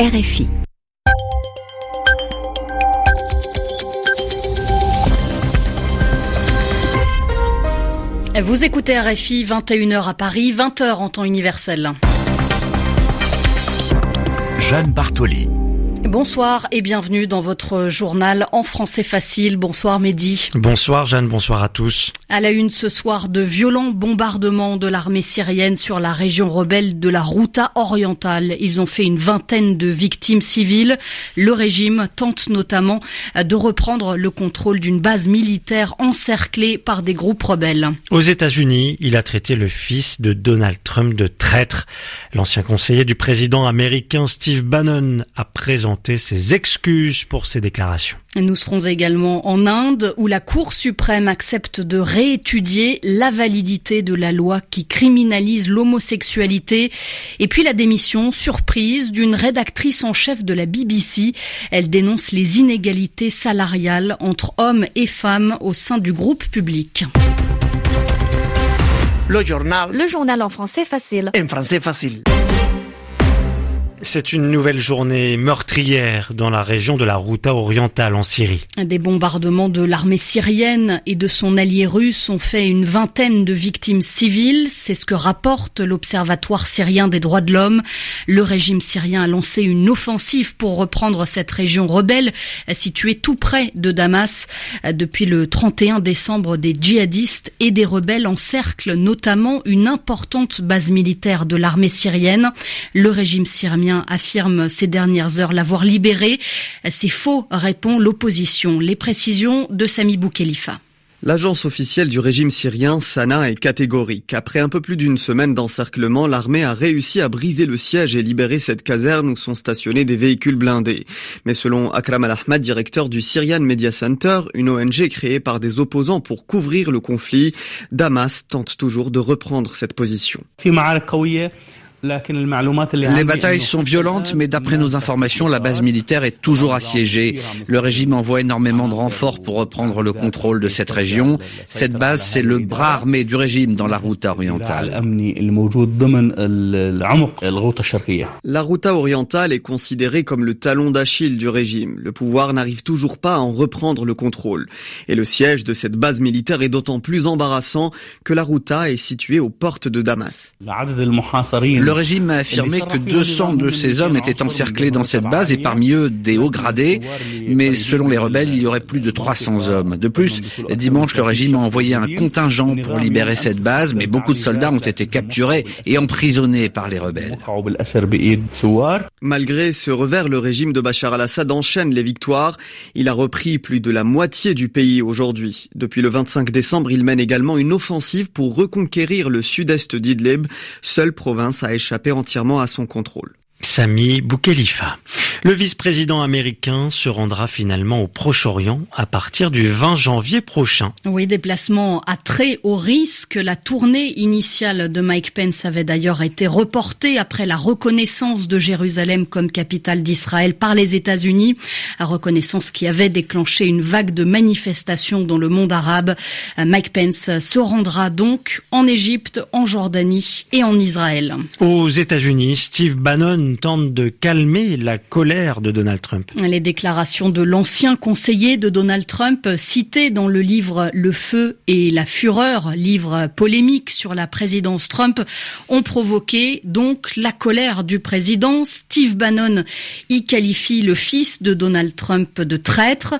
RFI. Vous écoutez RFI, 21h à Paris, 20h en temps universel. Jeanne Bartoli. Bonsoir et bienvenue dans votre journal en français facile. Bonsoir Mehdi. Bonsoir Jeanne, bonsoir à tous. À la une ce soir de violents bombardements de l'armée syrienne sur la région rebelle de la Routa orientale. Ils ont fait une vingtaine de victimes civiles. Le régime tente notamment de reprendre le contrôle d'une base militaire encerclée par des groupes rebelles. Aux États-Unis, il a traité le fils de Donald Trump de traître. L'ancien conseiller du président américain Steve Bannon a présenté ses excuses pour ces déclarations. Nous serons également en Inde où la Cour suprême accepte de réétudier la validité de la loi qui criminalise l'homosexualité et puis la démission surprise d'une rédactrice en chef de la BBC. Elle dénonce les inégalités salariales entre hommes et femmes au sein du groupe public. Le journal. Le journal en français facile. En français facile. C'est une nouvelle journée meurtrière dans la région de la Routa orientale en Syrie. Des bombardements de l'armée syrienne et de son allié russe ont fait une vingtaine de victimes civiles. C'est ce que rapporte l'Observatoire syrien des droits de l'homme. Le régime syrien a lancé une offensive pour reprendre cette région rebelle située tout près de Damas. Depuis le 31 décembre, des djihadistes et des rebelles encerclent notamment une importante base militaire de l'armée syrienne. Le régime syrien affirme ces dernières heures l'avoir libéré. C'est faux, répond l'opposition. Les précisions de Sami Boukhelifa. L'agence officielle du régime syrien, Sana, est catégorique. Après un peu plus d'une semaine d'encerclement, l'armée a réussi à briser le siège et libérer cette caserne où sont stationnés des véhicules blindés. Mais selon Akram Al-Ahmad, directeur du Syrian Media Center, une ONG créée par des opposants pour couvrir le conflit, Damas tente toujours de reprendre cette position. Les batailles sont violentes, mais d'après nos informations, la base militaire est toujours assiégée. Le régime envoie énormément de renforts pour reprendre le contrôle de cette région. Cette base, c'est le bras armé du régime dans la route orientale. La route orientale est considérée comme le talon d'Achille du régime. Le pouvoir n'arrive toujours pas à en reprendre le contrôle. Et le siège de cette base militaire est d'autant plus embarrassant que la Routa est située aux portes de Damas. Le régime a affirmé que 200 de ces hommes étaient encerclés dans cette base et parmi eux des hauts gradés, mais selon les rebelles, il y aurait plus de 300 hommes. De plus, dimanche, le régime a envoyé un contingent pour libérer cette base, mais beaucoup de soldats ont été capturés et emprisonnés par les rebelles. Malgré ce revers, le régime de Bachar al-Assad enchaîne les victoires. Il a repris plus de la moitié du pays aujourd'hui. Depuis le 25 décembre, il mène également une offensive pour reconquérir le sud-est d'Idlib, seule province à échapper entièrement à son contrôle. Sami Boukhelifa. Le vice-président américain se rendra finalement au Proche-Orient à partir du 20 janvier prochain. Oui, déplacement à très haut risque. La tournée initiale de Mike Pence avait d'ailleurs été reportée après la reconnaissance de Jérusalem comme capitale d'Israël par les États-Unis. Reconnaissance qui avait déclenché une vague de manifestations dans le monde arabe. Mike Pence se rendra donc en Égypte, en Jordanie et en Israël. Aux États-Unis, Steve Bannon tente de calmer la colère de Donald Trump. Les déclarations de l'ancien conseiller de Donald Trump, cité dans le livre Le feu et la fureur, livre polémique sur la présidence Trump, ont provoqué donc la colère du président. Steve Bannon y qualifie le fils de Donald Trump de traître.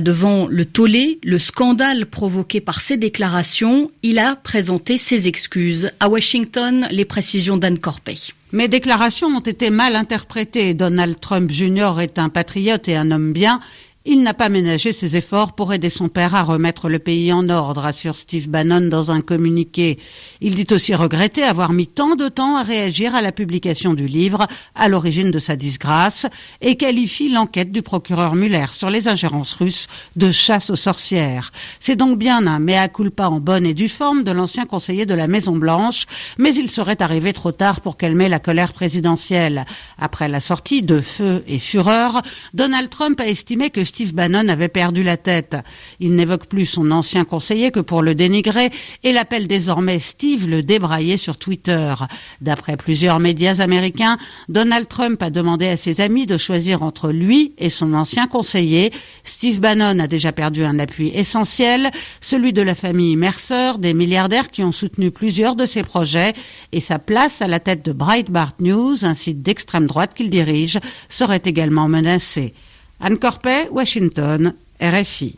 Devant le tollé, le scandale provoqué par ces déclarations, il a présenté ses excuses. À Washington, les précisions d'Anne Corpey. Mes déclarations ont été mal interprétées. Donald Trump Jr. est un patriote et un homme bien. Il n'a pas ménagé ses efforts pour aider son père à remettre le pays en ordre, assure Steve Bannon dans un communiqué. Il dit aussi regretter avoir mis tant de temps à réagir à la publication du livre, à l'origine de sa disgrâce, et qualifie l'enquête du procureur Muller sur les ingérences russes de chasse aux sorcières. C'est donc bien un mea culpa en bonne et due forme de l'ancien conseiller de la Maison Blanche, mais il serait arrivé trop tard pour calmer la colère présidentielle. Après la sortie de Feu et Fureur, Donald Trump a estimé que Steve Bannon avait perdu la tête. Il n'évoque plus son ancien conseiller que pour le dénigrer et l'appelle désormais Steve le débraillé sur Twitter. D'après plusieurs médias américains, Donald Trump a demandé à ses amis de choisir entre lui et son ancien conseiller. Steve Bannon a déjà perdu un appui essentiel, celui de la famille Mercer, des milliardaires qui ont soutenu plusieurs de ses projets, et sa place à la tête de Breitbart News, un site d'extrême droite qu'il dirige, serait également menacée. Anne Corpet, Washington, RFI.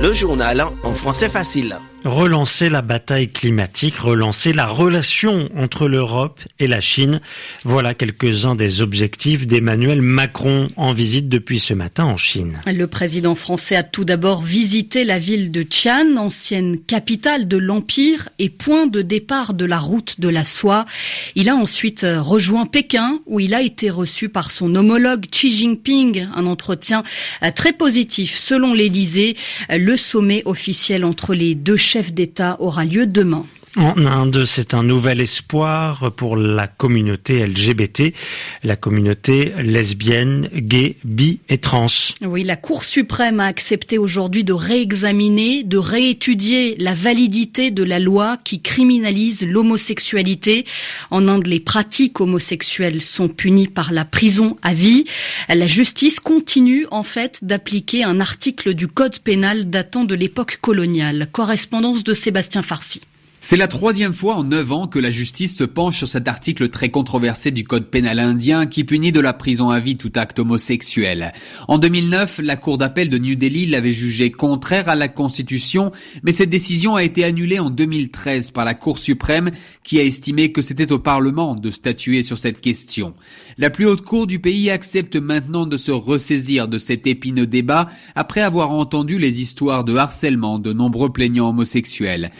Le journal en français facile relancer la bataille climatique, relancer la relation entre l'Europe et la Chine. Voilà quelques-uns des objectifs d'Emmanuel Macron en visite depuis ce matin en Chine. Le président français a tout d'abord visité la ville de Qian, ancienne capitale de l'Empire et point de départ de la route de la soie. Il a ensuite rejoint Pékin où il a été reçu par son homologue Xi Jinping, un entretien très positif selon l'Élysée, le sommet officiel entre les deux chef d'État aura lieu demain. En Inde, c'est un nouvel espoir pour la communauté LGBT, la communauté lesbienne, gay, bi et trans. Oui, la Cour suprême a accepté aujourd'hui de réexaminer, de réétudier la validité de la loi qui criminalise l'homosexualité. En Inde, les pratiques homosexuelles sont punies par la prison à vie. La justice continue en fait d'appliquer un article du Code pénal datant de l'époque coloniale. Correspondance de Sébastien Farcy. C'est la troisième fois en neuf ans que la justice se penche sur cet article très controversé du code pénal indien qui punit de la prison à vie tout acte homosexuel. En 2009, la cour d'appel de New Delhi l'avait jugé contraire à la constitution, mais cette décision a été annulée en 2013 par la cour suprême qui a estimé que c'était au parlement de statuer sur cette question. La plus haute cour du pays accepte maintenant de se ressaisir de cet épineux débat après avoir entendu les histoires de harcèlement de nombreux plaignants homosexuels.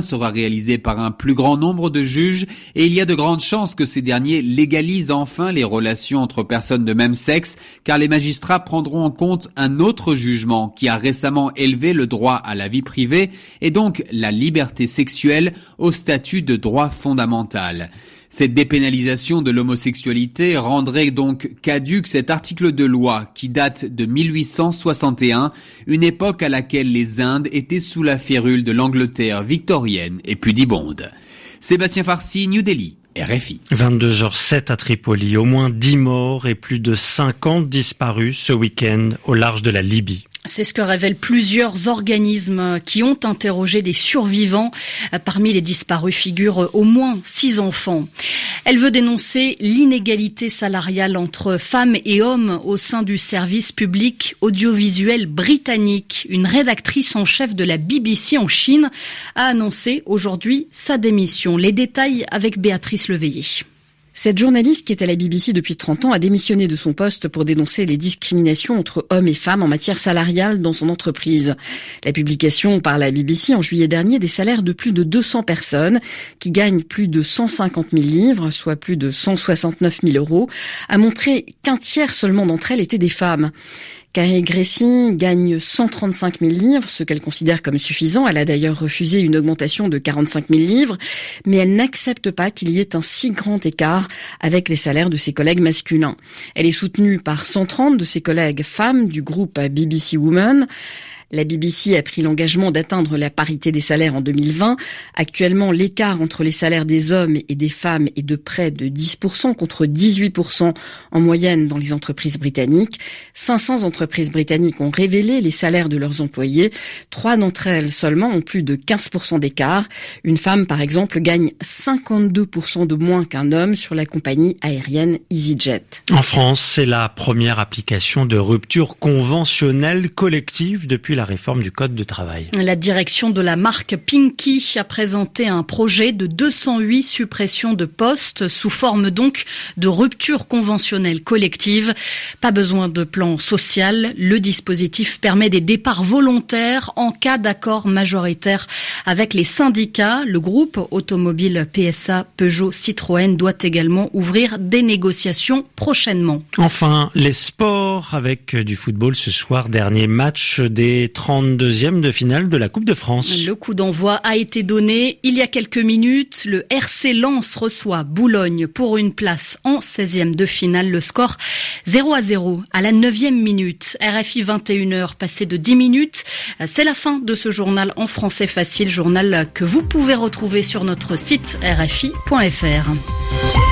Sera réalisé par un plus grand nombre de juges et il y a de grandes chances que ces derniers légalisent enfin les relations entre personnes de même sexe car les magistrats prendront en compte un autre jugement qui a récemment élevé le droit à la vie privée et donc la liberté sexuelle au statut de droit fondamental. Cette dépénalisation de l'homosexualité rendrait donc caduque cet article de loi qui date de 1861, une époque à laquelle les Indes étaient sous la férule de l'Angleterre victorienne et pudibonde. Sébastien Farsi, New Delhi. RFI. 22h07 à Tripoli, au moins 10 morts et plus de 50 disparus ce week-end au large de la Libye. C'est ce que révèlent plusieurs organismes qui ont interrogé des survivants. Parmi les disparus figurent au moins six enfants. Elle veut dénoncer l'inégalité salariale entre femmes et hommes au sein du service public audiovisuel britannique. Une rédactrice en chef de la BBC en Chine a annoncé aujourd'hui sa démission. Les détails avec Béatrice Leveillé. Cette journaliste qui est à la BBC depuis 30 ans a démissionné de son poste pour dénoncer les discriminations entre hommes et femmes en matière salariale dans son entreprise. La publication par la BBC en juillet dernier des salaires de plus de 200 personnes qui gagnent plus de 150 000 livres, soit plus de 169 000 euros, a montré qu'un tiers seulement d'entre elles étaient des femmes. Carrie Gracie gagne 135 000 livres, ce qu'elle considère comme suffisant. Elle a d'ailleurs refusé une augmentation de 45 000 livres, mais elle n'accepte pas qu'il y ait un si grand écart avec les salaires de ses collègues masculins. Elle est soutenue par 130 de ses collègues femmes du groupe BBC Women. La BBC a pris l'engagement d'atteindre la parité des salaires en 2020. Actuellement, l'écart entre les salaires des hommes et des femmes est de près de 10% contre 18% en moyenne dans les entreprises britanniques. 500 entreprises britanniques ont révélé les salaires de leurs employés. Trois d'entre elles seulement ont plus de 15% d'écart. Une femme, par exemple, gagne 52% de moins qu'un homme sur la compagnie aérienne EasyJet. En France, c'est la première application de rupture conventionnelle collective depuis la réforme du Code de travail. La direction de la marque Pinky a présenté un projet de 208 suppressions de postes sous forme donc de rupture conventionnelle collective. Pas besoin de plan social. Le dispositif permet des départs volontaires en cas d'accord majoritaire avec les syndicats. Le groupe automobile PSA Peugeot Citroën doit également ouvrir des négociations prochainement. Enfin, les sports avec du football ce soir, dernier match des 32e de finale de la Coupe de France. Le coup d'envoi a été donné il y a quelques minutes. Le RC Lens reçoit Boulogne pour une place en 16e de finale. Le score 0 à 0 à la 9e minute. RFI 21h passé de 10 minutes. C'est la fin de ce journal en français facile, journal que vous pouvez retrouver sur notre site rfi.fr.